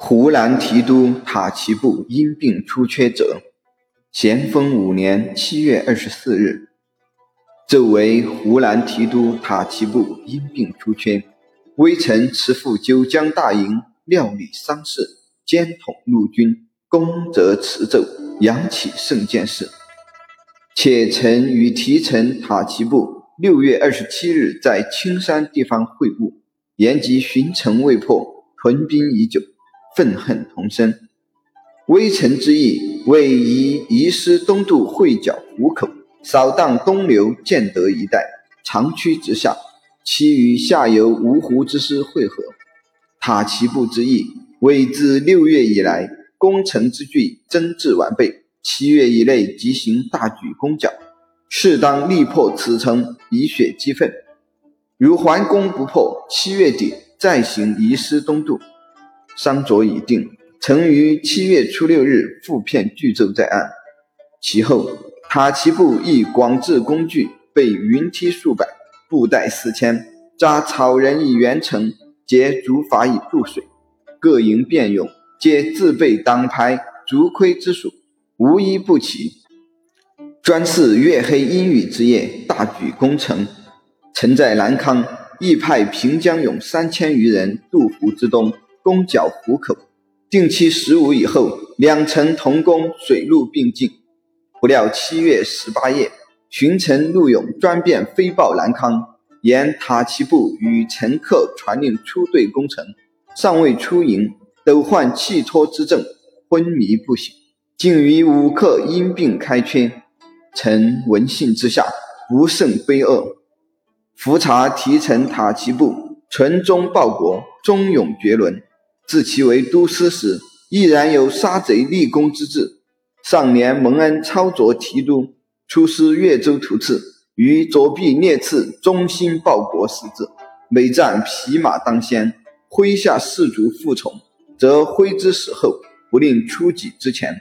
湖南提督塔奇布因病出缺者，咸丰五年七月二十四日，奏为湖南提督塔奇布因病出缺，微臣辞赴九江大营料理丧事，兼统陆军，功则辞奏，扬起圣剑事。且臣与提臣塔奇布六月二十七日在青山地方会晤，言及巡城未破，屯兵已久，愤恨同生。微臣之意为以移师东渡会剿湖口，扫荡东流建德一带，长驱直下，其余下游芜湖之师会合。塔奇布之意为自六月以来，攻城之据增至完备。七月以内即行大举攻剿，适当力破此城，以雪激愤。如还攻不破，七月底再行移师东渡。商卓已定，曾于七月初六日复片巨奏在案。其后，塔奇布亦广置工具，备云梯数百，布袋四千，扎草人以圆城，结竹筏以渡水。各营便勇，皆自备党牌、竹盔之属。无一不齐。专似月黑阴雨之夜，大举攻城。曾在南康，亦派平江勇三千余人渡湖之东，攻剿虎口。定期十五以后，两城同攻，水陆并进。不料七月十八夜，巡城陆勇专便飞报南康，言塔奇布与乘客传令出队攻城，尚未出营，都患气脱之症，昏迷不醒。竟于五刻因病开缺，臣闻信之下不胜悲恶。伏查提臣塔奇布，纯忠报国，忠勇绝伦。自其为都司时，毅然有杀贼立功之志。上年蒙恩操着提督，出师越州图刺，于左臂列刺“忠心报国”四字。每战匹马当先，麾下士卒服从，则挥之死后，不令出己之前。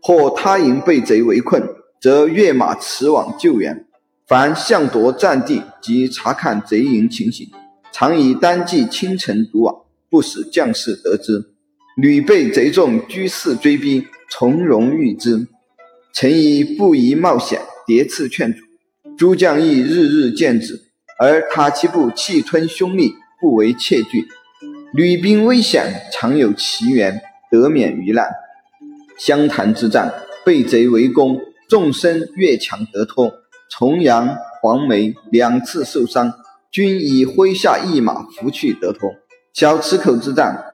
或他营被贼围困，则跃马驰往救援。凡向夺战地及查看贼营情形，常以单骑清晨独往，不使将士得知。屡被贼众居士追逼，从容御之。臣以不宜冒险，迭次劝阻。诸将亦日日见之，而塔其部气吞凶力，不为怯惧。旅兵危险，常有奇缘，得免于难。湘潭之战，被贼围攻，纵身越墙得脱。重阳、黄梅两次受伤，均以麾下一马扶去得脱。小池口之战，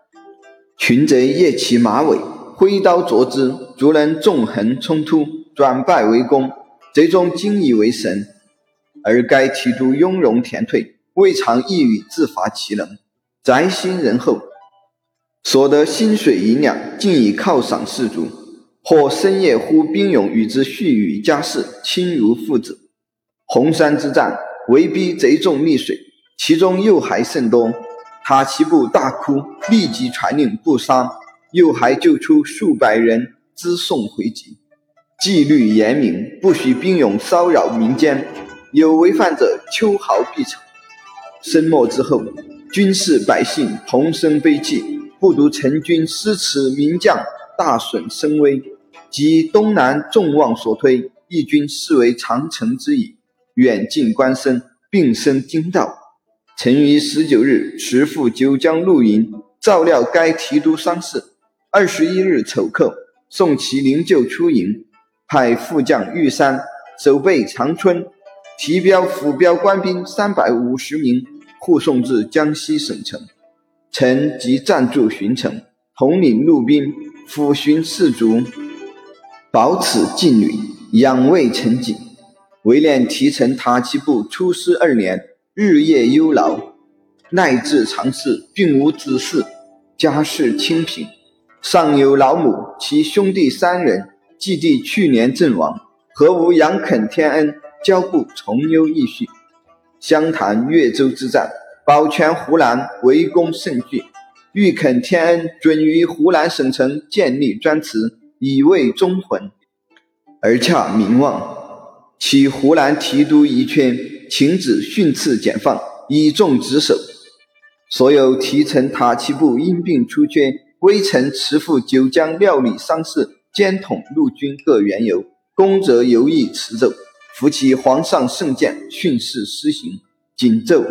群贼夜骑马尾，挥刀啄之，族人纵横冲突，转败为功。贼中惊以为神，而该提督雍容恬退，未尝一语自伐其能，宅心仁厚。所得薪水银两，尽以犒赏士卒，或深夜呼兵勇与之叙语家事，亲如父子。红山之战，围逼贼众溺水，其中幼孩甚多。塔奇布大哭，立即传令不杀，又还救出数百人，资送回籍。纪律严明，不许兵勇骚扰民间，有违犯者，秋毫必惩。申末之后，军士百姓同声悲泣。不独陈军失此名将，大损声威，及东南众望所推，义军视为长城之矣。远近官绅并生惊道。臣于十九日持赴九江陆营，照料该提督丧事。二十一日丑刻，送其灵柩出营，派副将玉山守备长春，提标府标官兵三百五十名，护送至江西省城。臣即暂驻巡城，统领路兵，抚巡士卒，保此禁旅，养卫陈景。唯念提臣塔其部出师二年，日夜忧劳，耐治常事，并无子嗣，家世清贫。上有老母，其兄弟三人，继弟去年阵亡，何无杨肯天恩，交部重忧义绪。湘潭、越州之战。保全湖南，围攻甚巨，欲恳天恩准于湖南省城建立专祠，以慰忠魂。而恰名望，其湖南提督一缺，请旨训斥检放，以重职守。所有提成塔其部因病出缺，微臣辞赴九江料理丧事，兼统陆军各缘由，公则由意辞奏，扶其皇上圣鉴，训示施行。谨奏